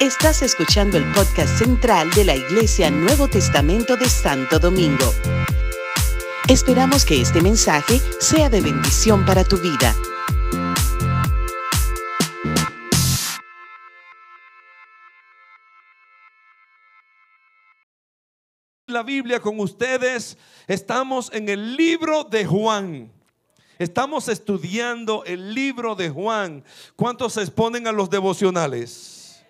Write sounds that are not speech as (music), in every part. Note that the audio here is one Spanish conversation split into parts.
Estás escuchando el podcast central de la Iglesia Nuevo Testamento de Santo Domingo. Esperamos que este mensaje sea de bendición para tu vida. La Biblia con ustedes, estamos en el libro de Juan. Estamos estudiando el libro de Juan. ¿Cuántos se exponen a los devocionales?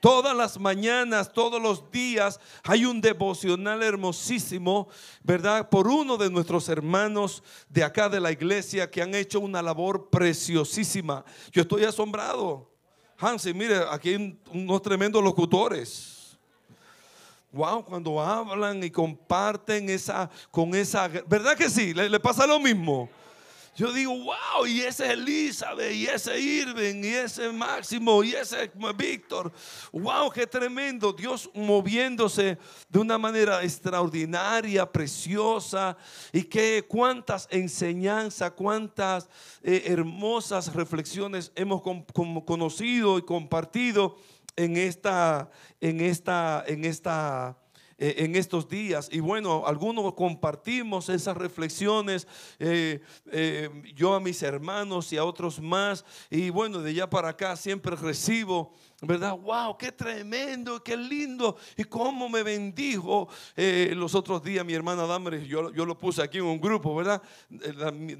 Todas las mañanas, todos los días hay un devocional hermosísimo, ¿verdad? Por uno de nuestros hermanos de acá de la iglesia que han hecho una labor preciosísima. Yo estoy asombrado. Hansi, mire, aquí hay unos tremendos locutores. Wow, cuando hablan y comparten esa, con esa, ¿verdad que sí? le pasa lo mismo? Yo digo, wow, y ese es Elizabeth, y ese Irving, y ese Máximo, y ese Víctor. Wow, qué tremendo. Dios moviéndose de una manera extraordinaria, preciosa. Y qué cuántas enseñanzas, cuántas eh, hermosas reflexiones hemos conocido y compartido en esta, en esta, en esta eh, en estos días. Y bueno, algunos compartimos esas reflexiones, eh, eh, yo a mis hermanos y a otros más. Y bueno, de allá para acá siempre recibo ¿verdad? ¡Wow! ¡Qué tremendo! ¡Qué lindo! Y cómo me bendijo los otros días mi hermana Damaris. Yo, yo, lo puse aquí en un grupo, ¿verdad?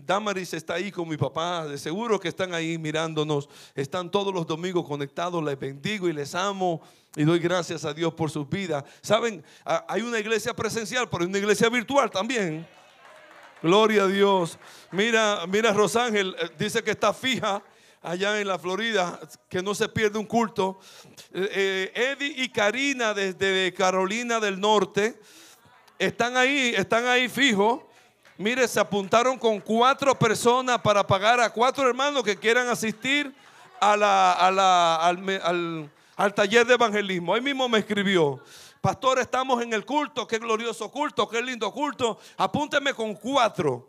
Damaris está ahí con mi papá. De seguro que están ahí mirándonos. Están todos los domingos conectados. Les bendigo y les amo. Y doy gracias a Dios por sus vidas. Saben, hay una iglesia presencial, pero hay una iglesia virtual también. Gloria a Dios. Mira, mira, Rosángel eh, dice que está fija allá en la Florida, que no se pierde un culto. Eh, eh, Eddie y Karina desde Carolina del Norte están ahí, están ahí fijos. Mire, se apuntaron con cuatro personas para pagar a cuatro hermanos que quieran asistir a la, a la, al al taller de evangelismo. Ahí mismo me escribió. Pastor, estamos en el culto, qué glorioso culto, qué lindo culto. Apúnteme con cuatro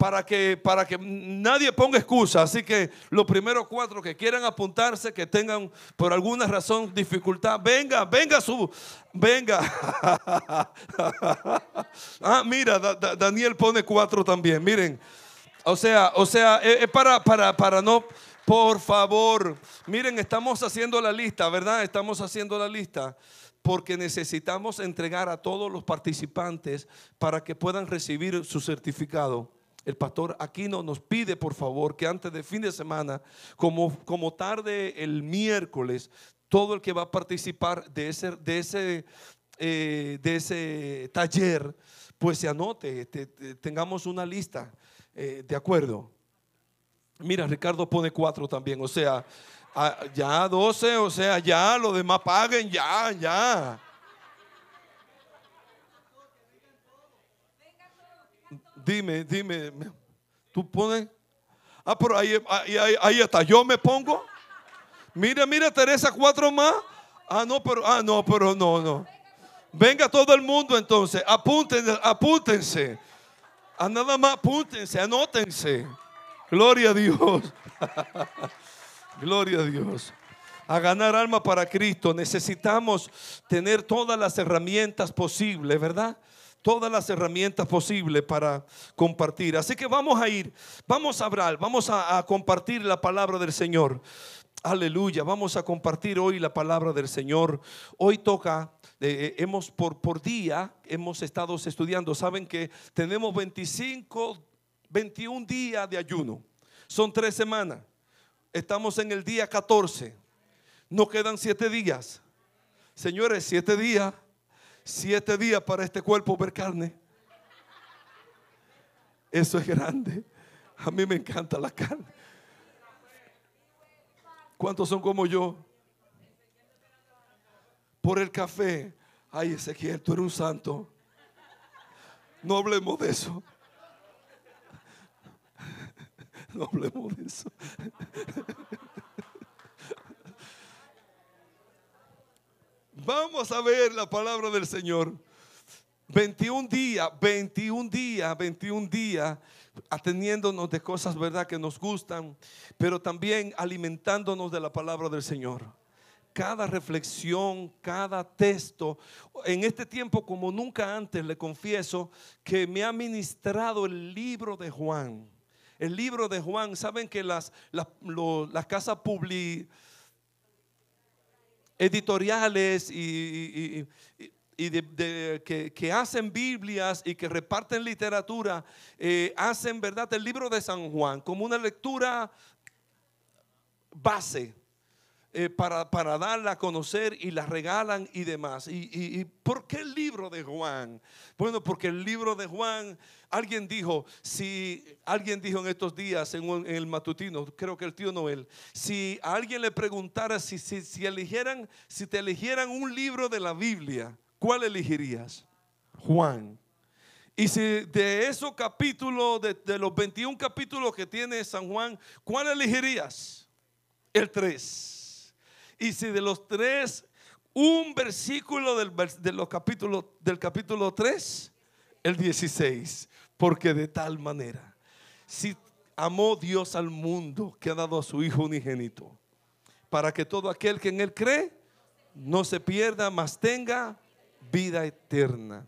para que, para que nadie ponga excusa. Así que los primeros cuatro que quieran apuntarse, que tengan por alguna razón dificultad, venga, venga su, venga. (laughs) ah, mira, Daniel pone cuatro también. Miren, o sea, o sea, es para, para, para no por favor, miren, estamos haciendo la lista, ¿verdad? Estamos haciendo la lista porque necesitamos entregar a todos los participantes para que puedan recibir su certificado. El pastor Aquino nos pide, por favor, que antes de fin de semana, como, como tarde el miércoles, todo el que va a participar de ese, de ese, eh, de ese taller, pues se anote, tengamos una lista, eh, ¿de acuerdo? Mira, Ricardo pone cuatro también, o sea, ya doce, o sea, ya los demás paguen, ya, ya. Dime, dime, tú pones. Ah, pero ahí, ahí, ahí, está, yo me pongo. Mira, mira, Teresa, cuatro más. Ah, no, pero, ah, no, pero no, no. Venga todo el mundo entonces, apúntense, apúntense. A nada más apúntense, anótense. Gloria a Dios. (laughs) Gloria a Dios. A ganar alma para Cristo necesitamos tener todas las herramientas posibles, ¿verdad? Todas las herramientas posibles para compartir. Así que vamos a ir, vamos a hablar, vamos a, compartir la palabra del Señor. Aleluya, vamos a compartir hoy la palabra del Señor. Hoy toca, eh, eh, hemos por, por día, hemos estado estudiando, saben que tenemos 25 21 días de ayuno. Son tres semanas. Estamos en el día 14. Nos quedan siete días. Señores, siete días. Siete días para este cuerpo ver carne. Eso es grande. A mí me encanta la carne. ¿Cuántos son como yo? Por el café. Ay, Ezequiel, tú eres un santo. No hablemos de eso. No hablemos de eso. Vamos a ver la palabra del Señor. 21 días, 21 días, 21 días atendiéndonos de cosas, ¿verdad?, que nos gustan, pero también alimentándonos de la palabra del Señor. cada reflexión, cada texto. En este tiempo, como nunca antes, le confieso que me ha ministrado el libro de Juan. El libro de Juan, saben que las, las, casas publi, editoriales y, que, hacen Biblias y que reparten literatura, eh, hacen, ¿verdad?, el libro de San Juan como una lectura base eh, para, para, darla a conocer y la regalan y demás. Y, por qué el libro de Juan? Bueno, porque el libro de Juan, alguien dijo, si alguien dijo en estos días en, el matutino, creo que el tío Noel, si alguien le preguntara si, si, eligieran, si te eligieran un libro de la Biblia, ¿cuál elegirías? Juan. Y si de esos capítulos, de, de los 21 capítulos que tiene San Juan, ¿cuál elegirías? El 3. Y si de los tres, un versículo del, de los del capítulo 3, el 16. Porque de tal manera, si amó Dios al mundo que ha dado a su Hijo unigénito, para que todo aquel que en Él cree no se pierda, mas tenga vida eterna.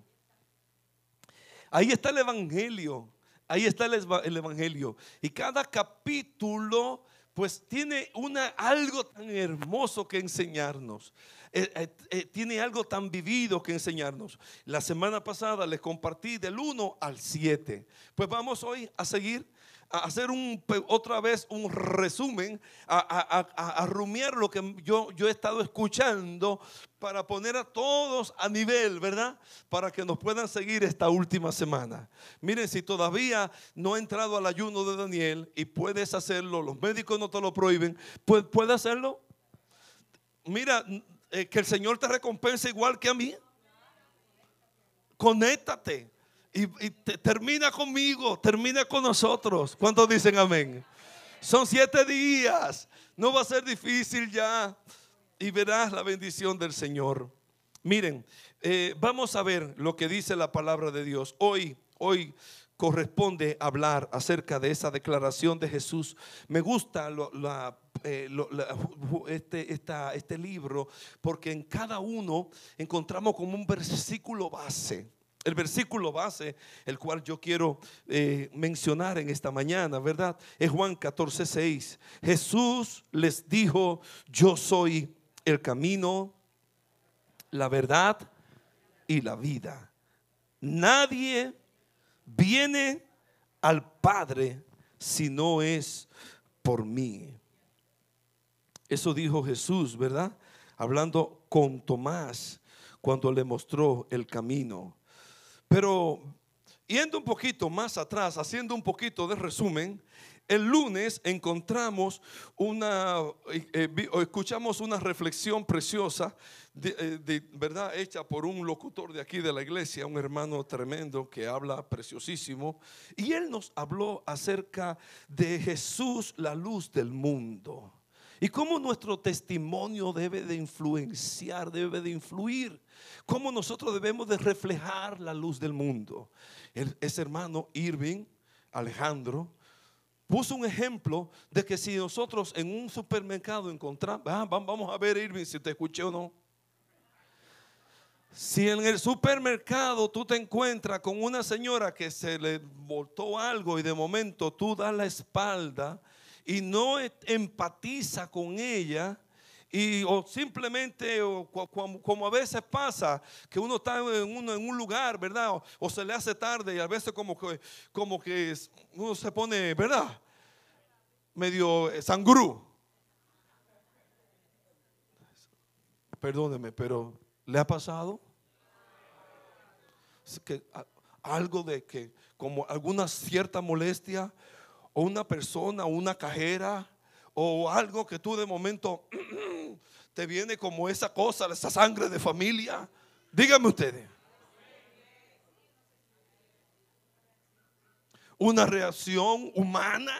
Ahí está el Evangelio. Ahí está el Evangelio. Y cada capítulo pues tiene una, algo tan hermoso que enseñarnos. Eh, eh, eh, tiene algo tan vivido que enseñarnos. La semana pasada les compartí del 1 al 7. Pues vamos hoy a seguir hacer un, otra vez un resumen, a, rumiar lo que yo, yo he estado escuchando para poner a todos a nivel, ¿verdad? Para que nos puedan seguir esta última semana. Miren, si todavía no ha entrado al ayuno de Daniel y puedes hacerlo, los médicos no te lo prohíben, pues puede hacerlo. Mira, eh, que el Señor te recompense igual que a mí. Conéctate y, termina conmigo, termina con nosotros. ¿Cuántos dicen amén? Son siete días. No va a ser difícil ya. Y verás la bendición del Señor. Miren, eh, vamos a ver lo que dice la palabra de Dios. Hoy, hoy corresponde hablar acerca de esa declaración de Jesús. Me gusta eh, este, este libro porque en cada uno encontramos como un versículo base el versículo base, el cual yo quiero eh, mencionar en esta mañana, ¿verdad? Es Juan 14, 6. Jesús les dijo, yo soy el camino, la verdad y la vida. Nadie viene al Padre si no es por mí. Eso dijo Jesús, ¿verdad? Hablando con Tomás cuando le mostró el camino. Pero yendo un poquito más atrás, haciendo un poquito de resumen, el lunes encontramos una, eh, eh, escuchamos una reflexión preciosa, eh, de, verdad, hecha por un locutor de aquí de la iglesia, un hermano tremendo que habla preciosísimo, y él nos habló acerca de Jesús, la luz del mundo. Y cómo nuestro testimonio debe de influenciar, debe de influir. Cómo nosotros debemos de reflejar la luz del mundo. ese hermano Irving, Alejandro, puso un ejemplo de que si nosotros en un supermercado encontramos, ah, vamos a ver Irving si te escuché o no. Si en el supermercado tú te encuentras con una señora que se le voltó algo y de momento tú das la espalda y no empatiza con ella, y, o simplemente, como, a veces pasa, que uno está en, uno, en un lugar, ¿verdad? O, se le hace tarde y a veces como que, como que uno se pone, ¿verdad? Medio eh, sangrú. Perdóneme, pero ¿le ha pasado? que, algo de que, como alguna cierta molestia, o una persona, una cajera, o algo que tú de momento (clears throat) te viene como esa cosa, esa sangre de familia. Díganme ustedes. Una reacción humana.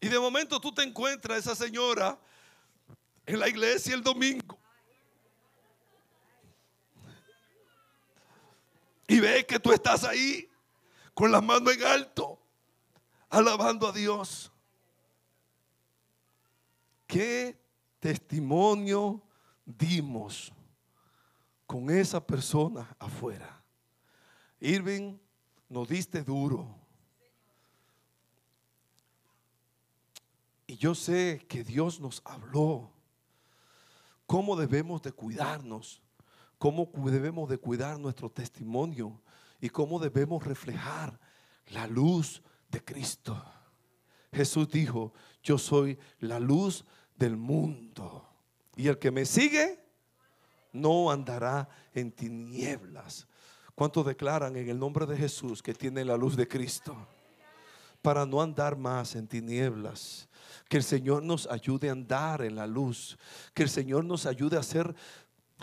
Y de momento tú te encuentras esa señora en la iglesia el domingo. Y ves que tú estás ahí con las manos en alto alabando a Dios. Qué testimonio dimos con esa persona afuera? Irving, nos diste duro. Y yo sé que Dios nos habló cómo debemos de cuidarnos, cómo debemos de cuidar nuestro testimonio y cómo debemos reflejar la luz de Cristo. Jesús dijo, yo soy la luz del mundo. Y el que me sigue no andará en tinieblas. ¿Cuántos declaran en el nombre de Jesús que tiene la luz de Cristo? Para no andar más en tinieblas. Que el Señor nos ayude a andar en la luz. Que el Señor nos ayude a ser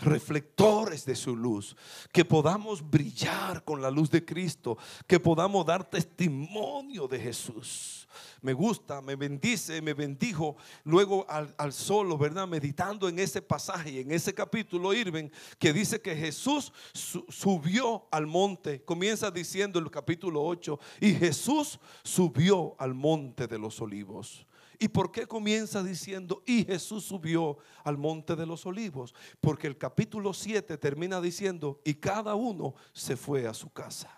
reflectores de su luz, que podamos brillar con la luz de Cristo, que podamos dar testimonio de Jesús. Me gusta, me bendice, me bendijo luego al, solo, ¿verdad? Meditando en ese pasaje, en ese capítulo, Irven, que dice que Jesús subió al monte. Comienza diciendo el capítulo 8, y Jesús subió al monte de los olivos. ¿Y por qué comienza diciendo, y Jesús subió al monte de los olivos? Porque el capítulo 7 termina diciendo, y cada uno se fue a su casa.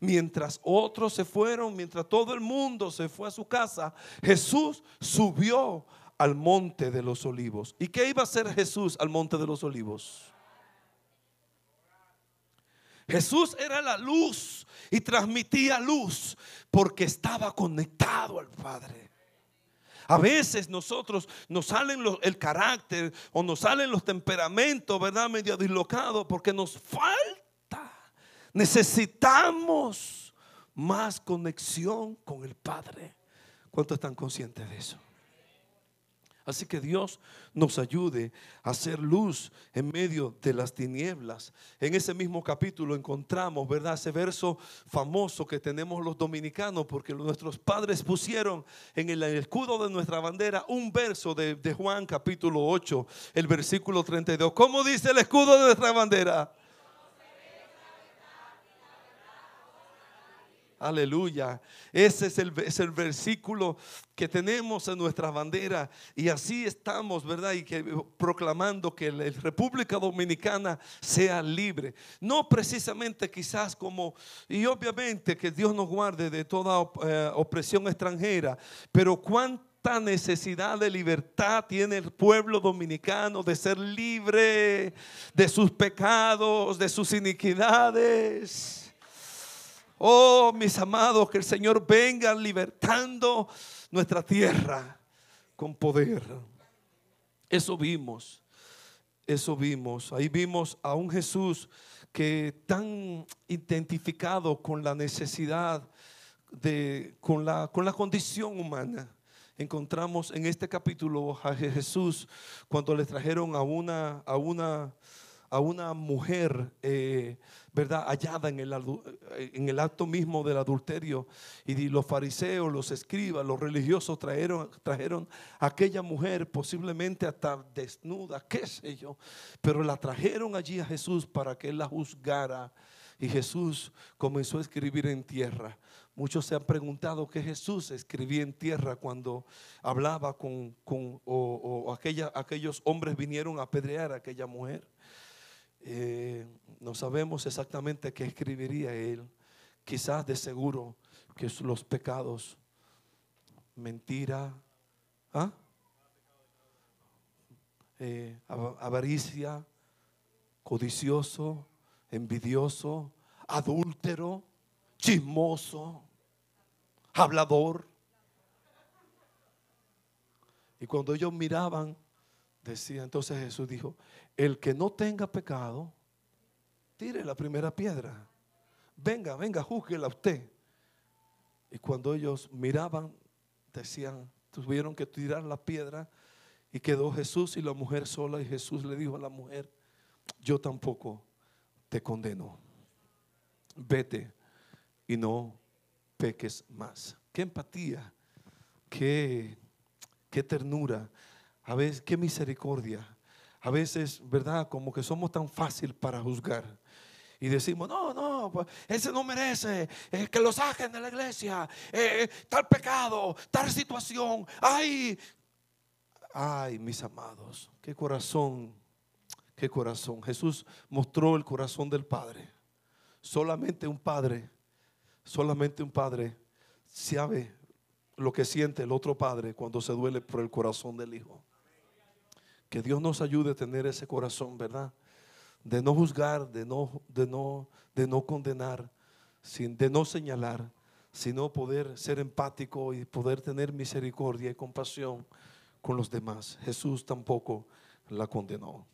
Mientras otros se fueron, mientras todo el mundo se fue a su casa, Jesús subió al monte de los olivos. ¿Y qué iba a hacer Jesús al monte de los olivos? Jesús era la luz y transmitía luz porque estaba conectado al Padre. A veces nosotros nos salen el carácter o nos salen los temperamentos, ¿verdad? Medio dislocados porque nos falta. Necesitamos más conexión con el Padre. ¿Cuántos están conscientes de eso? Así que Dios nos ayude a hacer luz en medio de las tinieblas. En ese mismo capítulo encontramos, ¿verdad? Ese verso famoso que tenemos los dominicanos, porque nuestros padres pusieron en el escudo de nuestra bandera un verso de, Juan capítulo 8, el versículo 32. ¿Cómo dice el escudo de nuestra bandera? Aleluya. Ese es el, el, versículo que tenemos en nuestra bandera. Y así estamos, ¿verdad? Y que, proclamando que la República Dominicana sea libre. No precisamente quizás como, y obviamente que Dios nos guarde de toda eh, opresión extranjera, pero cuánta necesidad de libertad tiene el pueblo dominicano de ser libre de sus pecados, de sus iniquidades. Oh, mis amados, que el Señor venga libertando nuestra tierra con poder. Eso vimos, eso vimos. Ahí vimos a un Jesús que tan identificado con la necesidad de, con la, con la condición humana. Encontramos en este capítulo a Jesús cuando le trajeron a una, a una, a una mujer. Eh, ¿verdad? Hallada en el, en el acto mismo del adulterio. Y los fariseos, los escribas, los religiosos trajeron, trajeron a aquella mujer posiblemente hasta desnuda, qué sé yo. Pero la trajeron allí a Jesús para que él la juzgara. Y Jesús comenzó a escribir en tierra. Muchos se han preguntado qué Jesús escribía en tierra cuando hablaba con, con o, aquellos hombres vinieron a apedrear a aquella mujer. Eh, no sabemos exactamente qué escribiría él. Quizás de seguro que los pecados, mentira, ¿ah? eh, avaricia, codicioso, envidioso, adúltero, chismoso, hablador. Y cuando ellos miraban, decía, entonces Jesús dijo, el que no tenga pecado, tire la primera piedra. Venga, venga, júzguela usted. Y cuando ellos miraban, decían, tuvieron que tirar la piedra y quedó Jesús y la mujer sola. Y Jesús le dijo a la mujer, yo tampoco te condeno. Vete y no peques más. Qué empatía, qué, qué ternura, a veces qué misericordia a veces, ¿verdad? Como que somos tan fácil para juzgar. Y decimos, no, no, pues, ese no merece eh, que lo saquen de la iglesia, eh, tal pecado, tal situación. Ay, Ay, mis amados, qué corazón, qué corazón. Jesús mostró el corazón del Padre. Solamente un padre, solamente un padre sabe lo que siente el otro padre cuando se duele por el corazón del hijo. Que Dios nos ayude a tener ese corazón, ¿verdad? De no juzgar, de no, de no, de no condenar, sin, de no señalar, sino poder ser empático y poder tener misericordia y compasión con los demás. Jesús tampoco la condenó.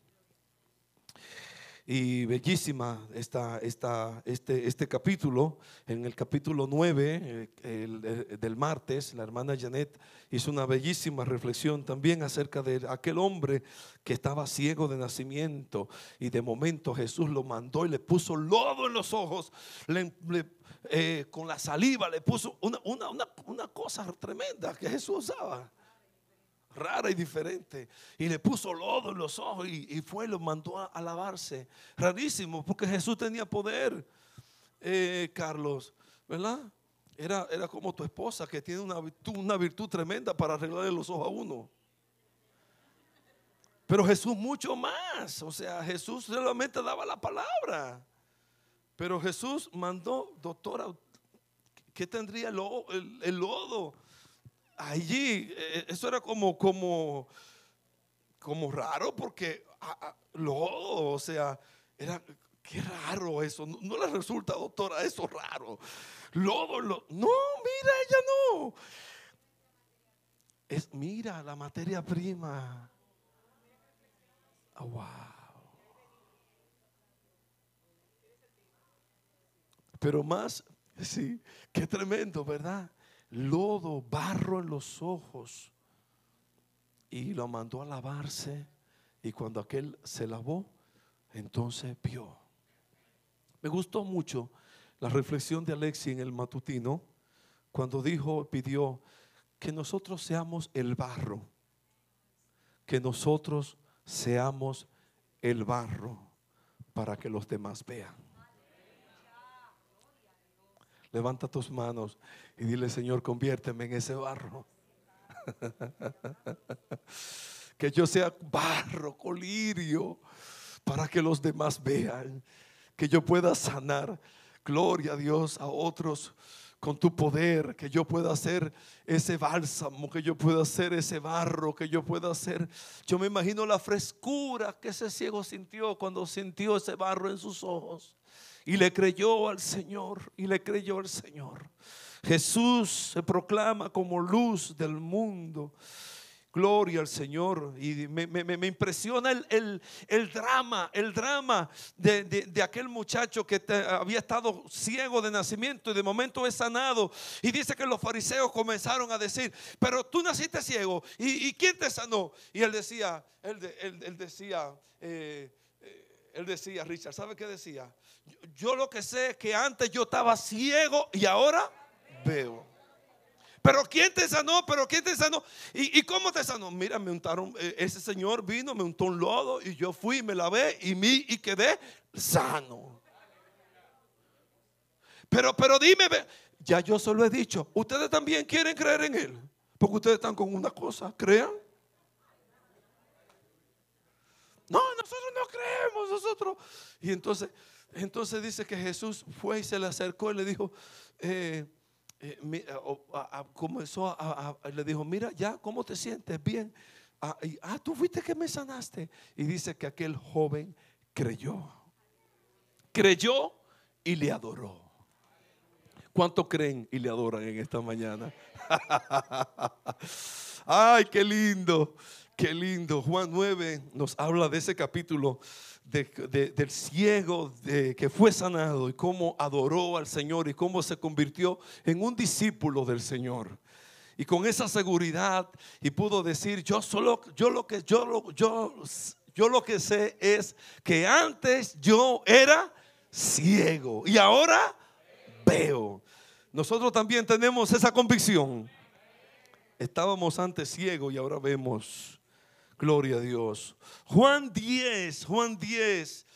Y bellísima esta, esta, este, este capítulo. En el capítulo 9 eh, del martes, la hermana Janet hizo una bellísima reflexión también acerca de aquel hombre que estaba ciego de nacimiento y de momento Jesús lo mandó y le puso lodo en los ojos, eh, con la saliva le puso una, una, una, una cosa tremenda que Jesús usaba rara y diferente. Y le puso lodo en los ojos y, fue y lo mandó a, lavarse. Rarísimo, porque Jesús tenía poder, eh, Carlos, ¿verdad? Era, era como tu esposa que tiene una virtud, una virtud tremenda para arreglarle los ojos a uno. Pero Jesús mucho más. O sea, Jesús solamente daba la palabra. Pero Jesús mandó, doctora, ¿qué tendría el lodo? Allí, eh, eso era como, como, como raro porque lodo, o sea, era, qué raro eso. No, le resulta, doctora, eso raro. Lodo, no, mira, ella no. Es, mira, la materia prima. Ah, wow. Pero más, sí, qué tremendo, ¿verdad? Lodo, barro en los ojos. Y lo mandó a lavarse. Y cuando aquel se lavó, entonces vio. Me gustó mucho la reflexión de Alexi en el matutino, cuando dijo, pidió que nosotros seamos el barro, que nosotros seamos el barro para que los demás vean. Levanta tus manos y dile, Señor, conviérteme en ese barro. (laughs) que yo sea barro, colirio, para que los demás vean. Que yo pueda sanar, gloria a Dios, a otros con tu poder, que yo pueda hacer ese bálsamo, que yo pueda hacer ese barro, que yo pueda hacer. Yo me imagino la frescura que ese ciego sintió cuando sintió ese barro en sus ojos. Y le creyó al Señor, y le creyó al Señor. Jesús se proclama como luz del mundo. Gloria al Señor. Y me, impresiona el, drama, el drama de, aquel muchacho que había estado ciego de nacimiento y de momento es sanado. Y dice que los fariseos comenzaron a decir, pero tú naciste ciego. ¿Y, quién te sanó? Y él decía, él, decía, eh, eh, él decía, Richard, ¿sabe qué decía? Yo lo que sé es que antes yo estaba ciego y ahora veo. Pero ¿quién te sanó? ¿Pero quién te sanó? ¿Y, cómo te sanó? Mira, me untaron, eh, ese señor vino, me untó un lodo y yo fui, me lavé y, mi, y quedé sano. Pero, pero dime, ya yo solo he dicho, ustedes también quieren creer en él. Porque ustedes están con una cosa, crean. No, nosotros no creemos, nosotros. Y entonces entonces dice que Jesús fue y se le acercó y le dijo, eh, eh, comenzó a, le dijo, mira, ya, ¿cómo te sientes? Bien. Ah, ah, tú fuiste que me sanaste. Y dice que aquel joven creyó. Creyó y le adoró. ¿Cuánto creen y le adoran en esta mañana? (laughs) Ay, qué lindo, qué lindo. Juan 9 nos habla de ese capítulo del ciego de, que fue sanado y cómo adoró al Señor y cómo se convirtió en un discípulo del Señor. Y con esa seguridad y pudo decir, yo solo, yo lo que, yo, yo, yo lo que sé es que antes yo era ciego y ahora veo. Nosotros también tenemos esa convicción. Estábamos antes ciegos y ahora vemos. Gloria a Dios. Juan 10, Juan 10.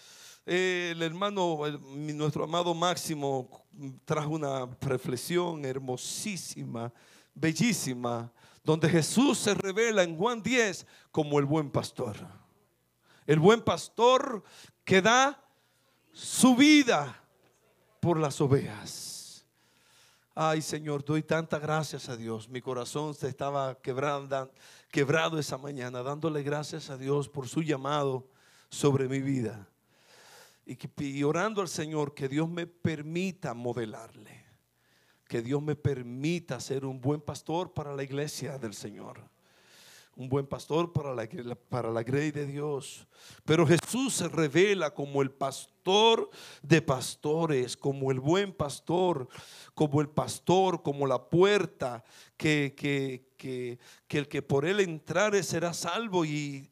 el hermano, nuestro amado Máximo, trajo una reflexión hermosísima, bellísima, donde Jesús se revela en Juan 10 como el buen pastor. El buen pastor que da su vida por las ovejas. Ay Señor, doy tantas gracias a Dios. Mi corazón se estaba quebrando, quebrado esa mañana, dándole gracias a Dios por su llamado sobre mi vida. Y, orando al Señor que Dios me permita modelarle que Dios me permita ser un buen pastor para la iglesia del Señor. Un buen pastor para la, para la grey de Dios. Pero Jesús se revela como el pastor de pastores, como el buen pastor, como el pastor, como la puerta que, que, que, el que por él entrare será salvo y,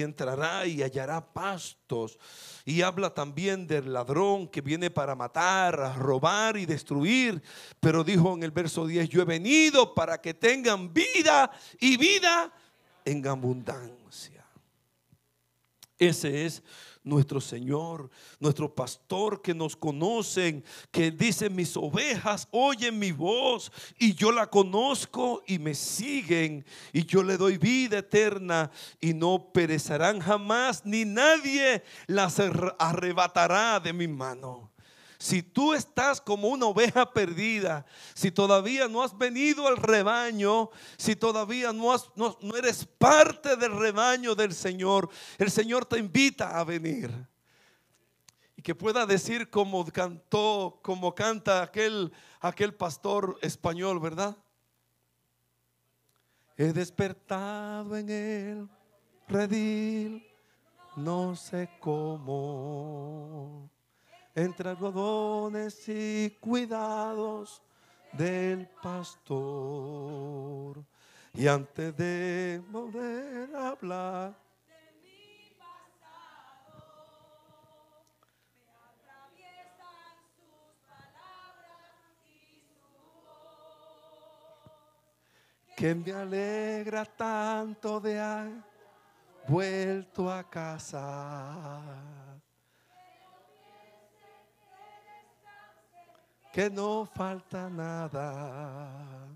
entrará y hallará pastos. Y habla también del ladrón que viene para matar, robar y destruir. Pero dijo en el verso 10, yo he venido para que tengan vida y vida en abundancia. Ese es nuestro Señor, nuestro pastor que nos conocen, que dice, mis ovejas oyen mi voz y yo la conozco y me siguen y yo le doy vida eterna y no perecerán jamás, ni nadie las arrebatará de mi mano. Si tú estás como una oveja perdida, si todavía no has venido al rebaño, si todavía no, eres parte del rebaño del Señor, el Señor te invita a venir. Y que pueda decir como cantó, como canta aquel, aquel pastor español, ¿verdad? He despertado en el redil, no sé cómo entre algodones y cuidados del pastor. Y antes de volver a hablar, de mi pasado, me atraviesan sus palabras y su voz, que me alegra tanto de haber vuelto a casa que no falta nada.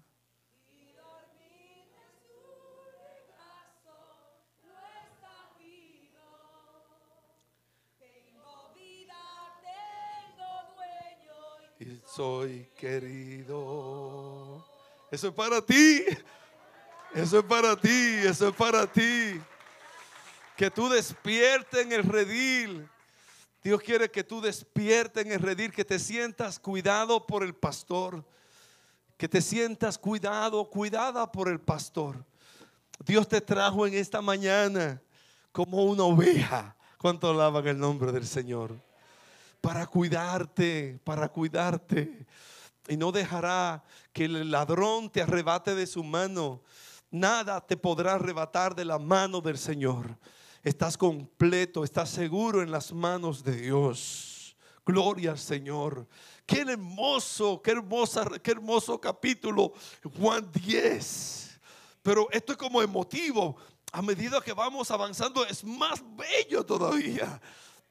Y soy querido. Eso es para ti. Eso es para ti, eso es para ti. Que tú despiertes en el redil Dios quiere que tú despiertes en el redil, que te sientas cuidado por el pastor, que te sientas cuidado, cuidada por el pastor. Dios te trajo en esta mañana como una oveja. ¿Cuánto alaban el nombre del Señor? Para cuidarte, para cuidarte. Y no dejará que el ladrón te arrebate de su mano. Nada te podrá arrebatar de la mano del Señor estás completo, estás seguro en las manos de Dios. Gloria al Señor. Qué hermoso, qué hermosa, qué hermoso capítulo Juan 10. Pero esto es como emotivo. A medida que vamos avanzando es más bello todavía.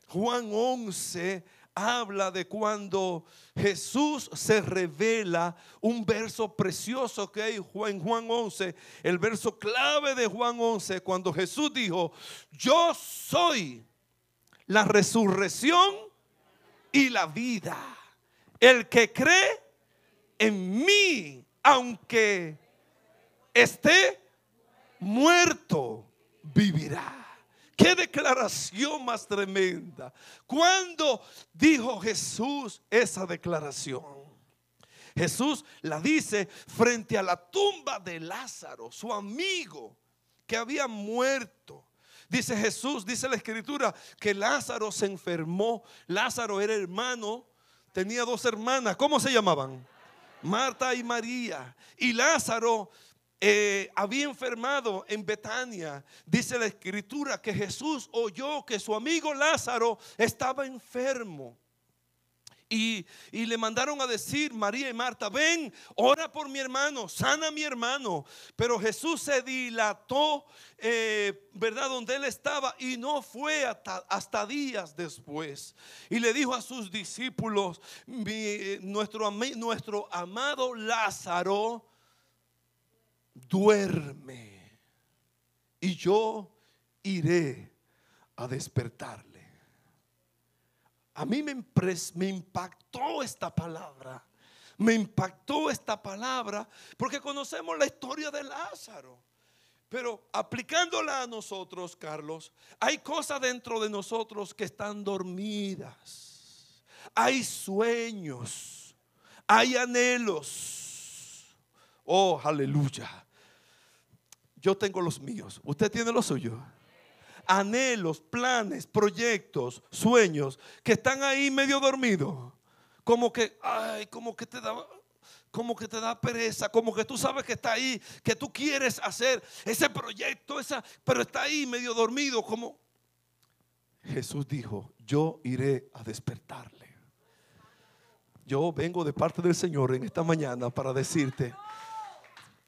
Juan 11 habla de cuando Jesús se revela, un verso precioso que hay en Juan 11, el verso clave de Juan 11, cuando Jesús dijo, yo soy la resurrección y la vida. El que cree en mí, aunque esté muerto, vivirá. Qué declaración más tremenda. ¿Cuándo dijo Jesús esa declaración? Jesús la dice frente a la tumba de Lázaro, su amigo que había muerto. Dice Jesús, dice la escritura, que Lázaro se enfermó. Lázaro era hermano, tenía dos hermanas. ¿Cómo se llamaban? Marta y María. Y Lázaro eh, había enfermado en Betania. Dice la escritura que Jesús oyó que su amigo Lázaro estaba enfermo. Y, le mandaron a decir María y Marta, ven, ora por mi hermano, sana a mi hermano. Pero Jesús se dilató, eh, ¿verdad? Donde él estaba y no fue hasta, días después. Y le dijo a sus discípulos, nuestro, nuestro amado Lázaro duerme y yo iré a despertarle. A mí me, me impactó esta palabra. Me impactó esta palabra porque conocemos la historia de Lázaro. Pero aplicándola a nosotros, Carlos, hay cosas dentro de nosotros que están dormidas. Hay sueños, hay anhelos. Oh, aleluya. Yo tengo los míos. Usted tiene los suyos anhelos, planes, proyectos, sueños que están ahí medio dormidos. Como que, ay, como que te da, como que te da pereza, como que tú sabes que está ahí, que tú quieres hacer ese proyecto, esa, pero está ahí medio dormido, como Jesús dijo, yo iré a despertarle. Yo vengo de parte del Señor en esta mañana para decirte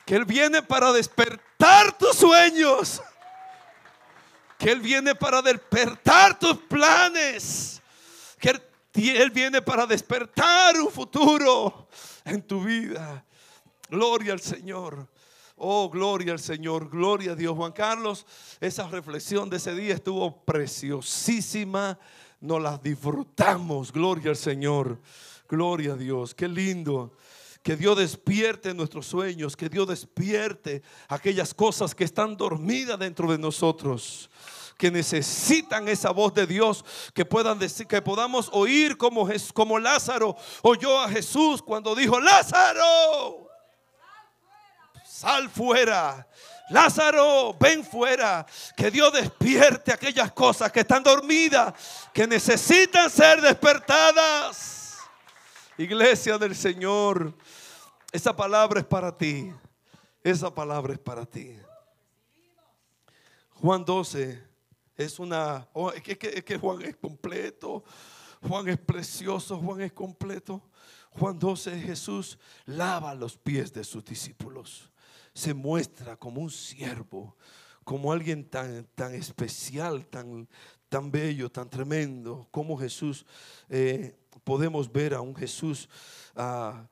que Él viene para despertar tus sueños que Él viene para despertar tus planes, que Él, viene para despertar un futuro en tu vida. Gloria al Señor. Oh, gloria al Señor, gloria a Dios. Juan Carlos, esa reflexión de ese día estuvo preciosísima. Nos las disfrutamos. Gloria al Señor. Gloria a Dios. Qué lindo. Que Dios despierte nuestros sueños, que Dios despierte aquellas cosas que están dormidas dentro de nosotros, que necesitan esa voz de Dios, que puedan decir, que podamos oír como, como Lázaro oyó a Jesús cuando dijo, Lázaro, sal fuera. Lázaro, ven fuera. Que Dios despierte aquellas cosas que están dormidas, que necesitan ser despertadas. Iglesia del Señor, esa palabra es para ti. Esa palabra es para ti. Juan 12 es una... Oh, es, que, Juan es completo. Juan es precioso. Juan es completo. Juan 12 Jesús lava los pies de sus discípulos. Se muestra como un siervo, como alguien tan, tan especial, tan, tan bello, tan tremendo, como Jesús eh, podemos ver a un Jesús ah,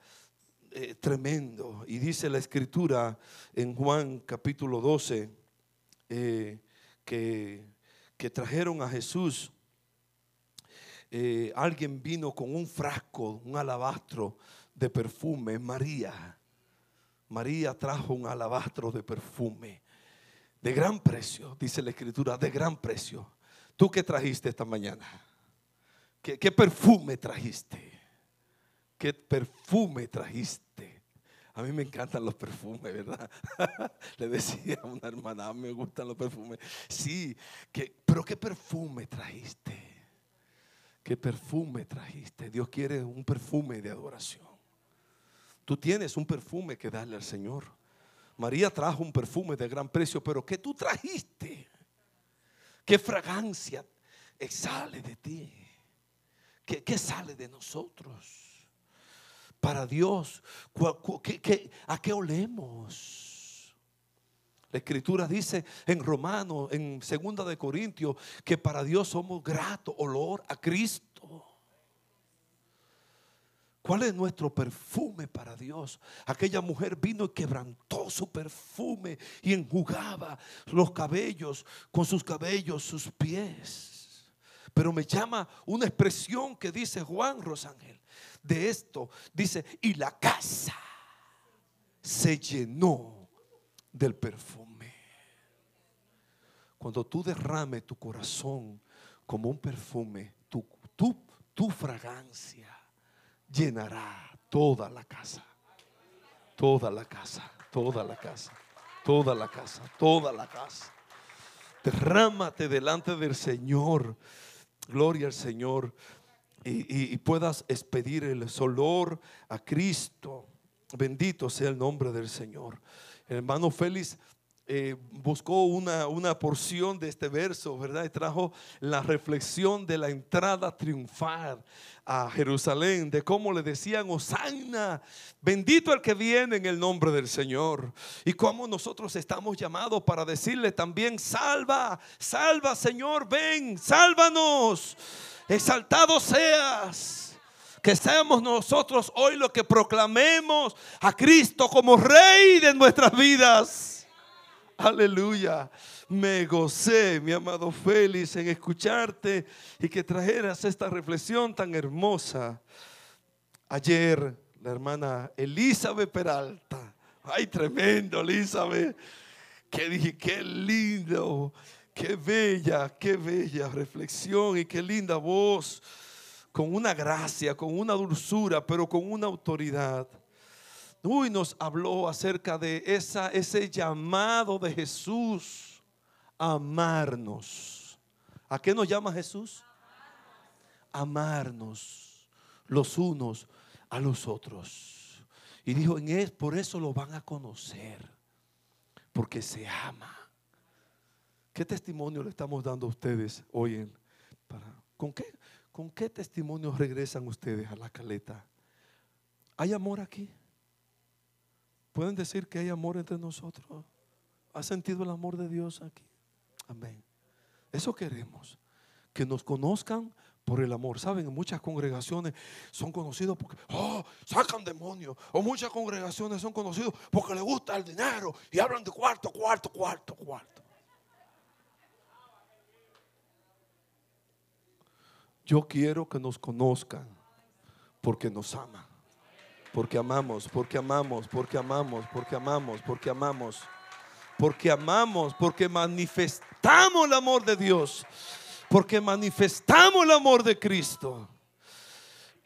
eh, tremendo. Y dice la escritura en Juan capítulo 12 eh, que, que, trajeron a Jesús. Eh, alguien vino con un frasco, un alabastro de perfume, María. María trajo un alabastro de perfume de gran precio, dice la escritura, de gran precio. ¿Tú qué trajiste esta mañana? ¿Qué, perfume trajiste? ¿Qué perfume trajiste? A mí me encantan los perfumes, ¿verdad? (laughs) Le decía a una hermana, me gustan los perfumes. Sí, pero ¿qué perfume trajiste? ¿Qué perfume trajiste? Dios quiere un perfume de adoración. Tú tienes un perfume que darle al Señor. María trajo un perfume de gran precio, pero ¿qué tú trajiste? ¿Qué fragancia exhale de ti? ¿Qué, sale de nosotros? Para Dios, a qué olemos? La escritura dice en Romano, en segunda de Corintios, que para Dios somos grato olor a Cristo. ¿Cuál es nuestro perfume para Dios? Aquella mujer vino y quebrantó su perfume y enjugaba los cabellos con sus cabellos, sus pies. Pero me llama una expresión que dice Juan Rosángel. De esto dice, y la casa se llenó del perfume. Cuando tú derrames tu corazón como un perfume, tu, tu, tu fragancia llenará toda la casa. Toda la casa, toda la casa, toda la casa, toda la casa. Derrámate delante del Señor gloria al Señor, y, puedas expedir el olor a Cristo. Bendito sea el nombre del Señor. Hermano Félix eh, buscó una, una, porción de este verso, ¿verdad? Y trajo la reflexión de la entrada triunfal a Jerusalén, de cómo le decían, Hosanna, bendito el que viene en el nombre del Señor. Y cómo nosotros estamos llamados para decirle también, salva, salva Señor, ven, sálvanos, exaltado seas. Que seamos nosotros hoy los que proclamemos a Cristo como Rey de nuestras vidas. Aleluya. Me gocé, mi amado Félix, en escucharte y que trajeras esta reflexión tan hermosa. Ayer, la hermana Elizabeth Peralta. Ay, tremendo, Elizabeth. Que dije, qué lindo, qué bella, qué bella reflexión y qué linda voz con una gracia, con una dulzura, pero con una autoridad. Uy, nos habló acerca de esa, ese llamado de Jesús a amarnos. ¿A qué nos llama Jesús? Amarnos los unos a los otros. Y dijo, en por eso lo van a conocer, porque se ama. ¿Qué testimonio le estamos dando a ustedes hoy? En, para, ¿con, qué, ¿Con qué testimonio regresan ustedes a la caleta? ¿Hay amor aquí? ¿Pueden decir que hay amor entre nosotros? ¿Ha sentido el amor de Dios aquí? Amén. Eso queremos. Que nos conozcan por el amor. Saben, en muchas congregaciones son conocidos porque, oh, sacan demonios. O muchas congregaciones son conocidos porque les gusta el dinero y hablan de cuarto, cuarto, cuarto, cuarto. Yo quiero que nos conozcan porque nos aman. Porque amamos, porque amamos, porque amamos, porque amamos, porque amamos. Porque amamos, porque manifestamos el amor de Dios. Porque manifestamos el amor de Cristo.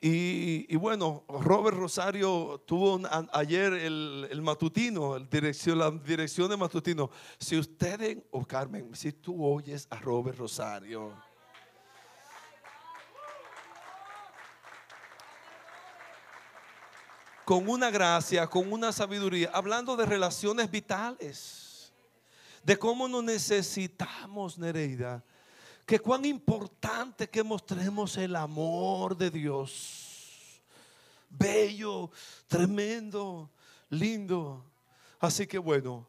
Y, bueno, Robert Rosario tuvo ayer el, matutino, la dirección de matutino. Si ustedes, o oh Carmen, si tú oyes a Robert Rosario con una gracia, con una sabiduría, hablando de relaciones vitales, de cómo nos necesitamos, Nereida, que cuán importante que mostremos el amor de Dios, bello, tremendo, lindo. Así que bueno,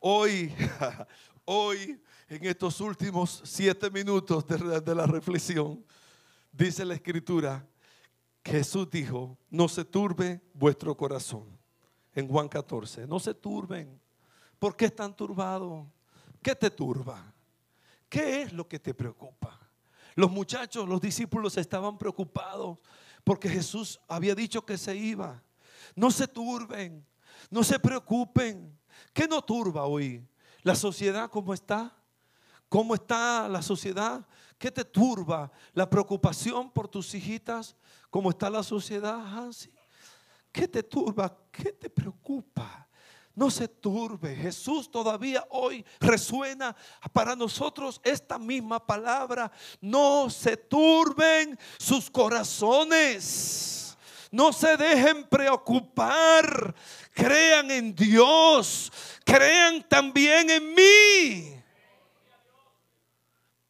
hoy, (laughs) hoy, en estos últimos siete minutos de, de la reflexión, dice la escritura, Jesús dijo, no se turbe vuestro corazón. En Juan 14, no se turben. ¿Por qué están turbados? ¿Qué te turba? ¿Qué es lo que te preocupa? Los muchachos, los discípulos estaban preocupados porque Jesús había dicho que se iba. No se turben, no se preocupen. ¿Qué no turba hoy? ¿La sociedad cómo está? ¿Cómo está la sociedad? ¿Qué te turba? ¿La preocupación por tus hijitas? ¿Cómo está la sociedad, Hansi? ¿Qué te turba? ¿Qué te preocupa? No se turbe. Jesús todavía hoy resuena para nosotros esta misma palabra. No se turben sus corazones. No se dejen preocupar. Crean en Dios. Crean también en mí.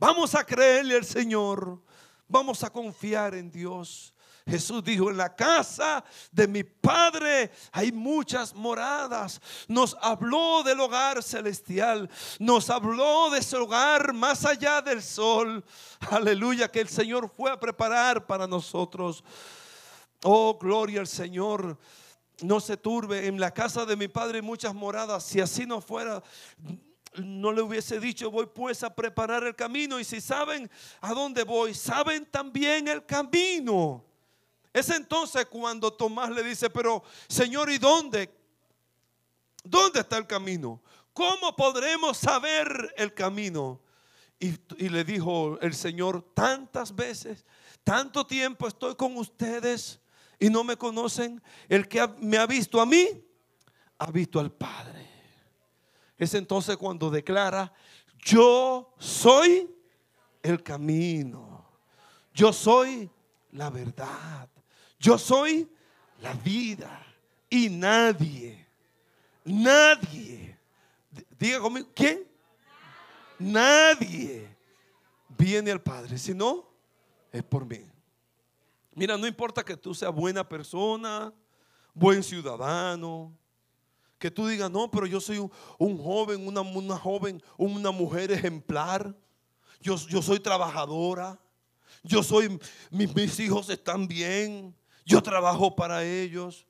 Vamos a creerle al Señor. Vamos a confiar en Dios. Jesús dijo, en la casa de mi Padre hay muchas moradas. Nos habló del hogar celestial. Nos habló de ese hogar más allá del sol. Aleluya, que el Señor fue a preparar para nosotros. Oh, gloria al Señor. No se turbe. En la casa de mi Padre hay muchas moradas. Si así no fuera no le hubiese dicho, voy pues a preparar el camino. Y si saben a dónde voy, saben también el camino. Es entonces cuando Tomás le dice, pero Señor, ¿y dónde? ¿Dónde está el camino? ¿Cómo podremos saber el camino? Y, y, le dijo el Señor tantas veces, tanto tiempo estoy con ustedes y no me conocen. El que me ha visto a mí, ha visto al Padre. Es entonces cuando declara, yo soy el camino, yo soy la verdad, yo soy la vida y nadie, nadie, diga conmigo, ¿quién? Nadie viene al Padre, si no, es por mí. Mira, no importa que tú seas buena persona, buen ciudadano, que tú digas, no, pero yo soy un, joven, una, una, joven, una mujer ejemplar. Yo, yo soy trabajadora. Yo soy, mis, mis hijos están bien. Yo trabajo para ellos.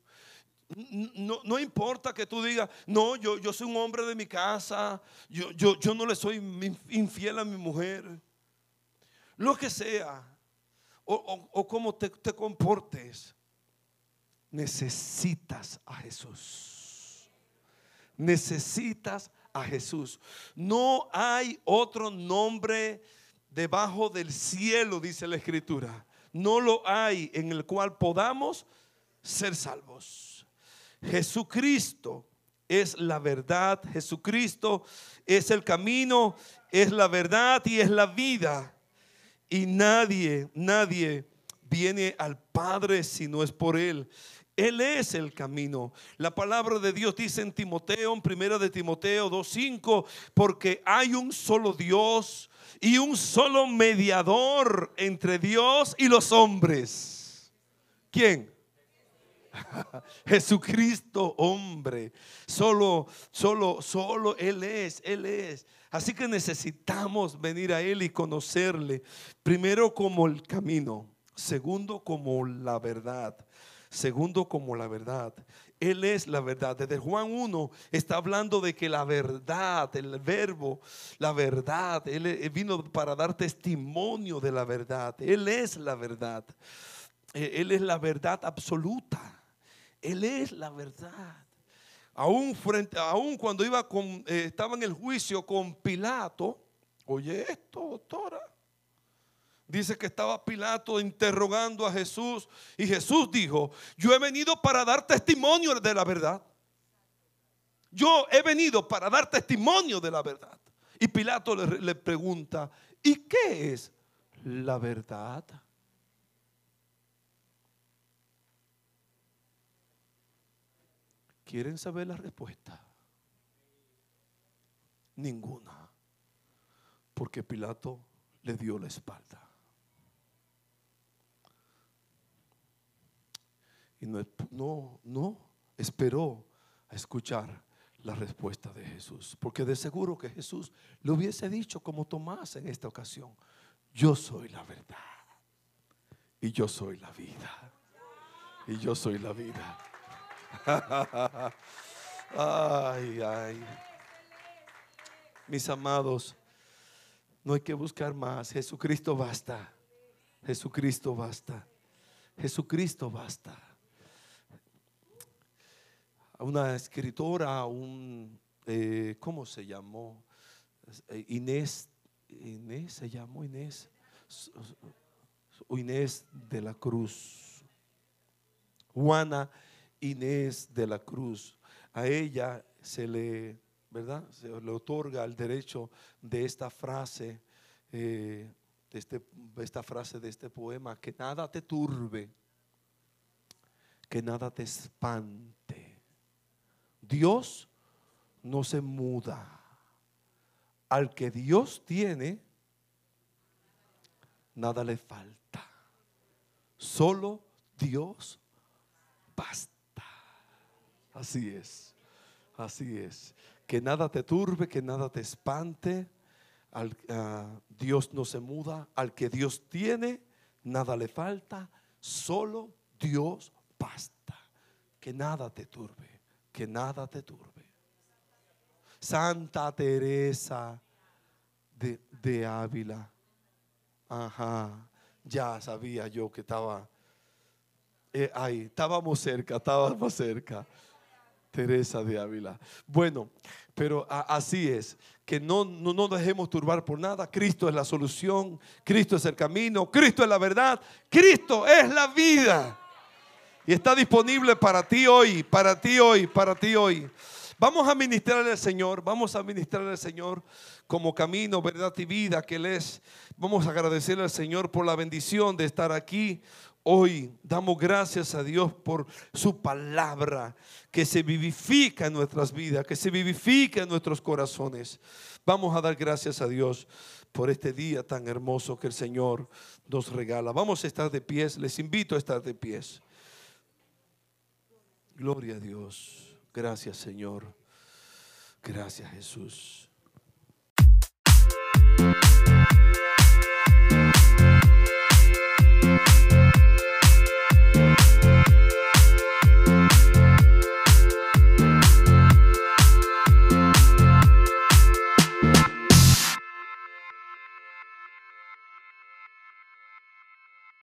No, no, importa que tú digas, no, yo, yo soy un hombre de mi casa, yo, yo, yo no le soy infiel a mi mujer. Lo que sea, o, o, o cómo te, te comportes, necesitas a Jesús. Necesitas a Jesús. No hay otro nombre debajo del cielo, dice la Escritura. No lo hay en el cual podamos ser salvos. Jesucristo es la verdad. Jesucristo es el camino, es la verdad y es la vida. Y nadie, nadie viene al Padre si no es por Él. Él es el camino. La palabra de Dios dice en Timoteo, en primera de Timoteo 2.5, porque hay un solo Dios y un solo mediador entre Dios y los hombres. ¿Quién? (laughs) Jesucristo, hombre. Solo, solo, solo Él es, Él es. Así que necesitamos venir a Él y conocerle. Primero como el camino, segundo como la verdad segundo como la verdad. Él es la verdad. Desde Juan 1 está hablando de que la verdad, el verbo, la verdad, Él vino para dar testimonio de la verdad. Él es la verdad. Eh, Él es la verdad absoluta. Él es la verdad. Aún, frente, aún cuando iba con, eh, estaba en el juicio con Pilato, oye esto, doctora. Dice que estaba Pilato interrogando a Jesús y Jesús dijo, yo he venido para dar testimonio de la verdad. Yo he venido para dar testimonio de la verdad. Y Pilato le, pregunta, ¿y qué es la verdad? ¿Quieren saber la respuesta? Ninguna. Porque Pilato le dio la espalda. Y no, no, esperó a escuchar la respuesta de Jesús. Porque de seguro que Jesús le hubiese dicho como Tomás en esta ocasión, yo soy la verdad y yo soy la vida. Y yo soy la vida. (laughs) ay, ay. Mis amados, no hay que buscar más. Jesucristo basta. Jesucristo basta. Jesucristo basta una escritora, un, eh, ¿cómo se llamó? Inés, Inés se llamó Inés, Inés de la Cruz. Juana Inés de la Cruz. A ella se le, ¿verdad? Se le otorga el derecho de esta frase, eh, de, este, esta frase de este poema, que nada te turbe, que nada te espante Dios no se muda. Al que Dios tiene, nada le falta. Solo Dios basta. Así es. Así es. Que nada te turbe, que nada te espante. Al, ah, Dios no se muda. Al que Dios tiene, nada le falta. Solo Dios basta. Que nada te turbe que nada te turbe. Santa Teresa de, Ávila. Ajá, ya sabía yo que estaba eh, ahí, estábamos cerca, estábamos cerca. Teresa de Ávila. Bueno, pero así es, que no, no nos dejemos turbar por nada. Cristo es la solución, Cristo es el camino, Cristo es la verdad, Cristo es la vida. Y está disponible para ti hoy, para ti hoy, para ti hoy. Vamos a ministrarle al Señor, vamos a ministrarle al Señor como camino, verdad y vida que Él es. Vamos a agradecerle al Señor por la bendición de estar aquí hoy. Damos gracias a Dios por su palabra que se vivifica en nuestras vidas, que se vivifica en nuestros corazones. Vamos a dar gracias a Dios por este día tan hermoso que el Señor nos regala. Vamos a estar de pies, les invito a estar de pies. Gloria a Dios. Gracias Señor. Gracias Jesús.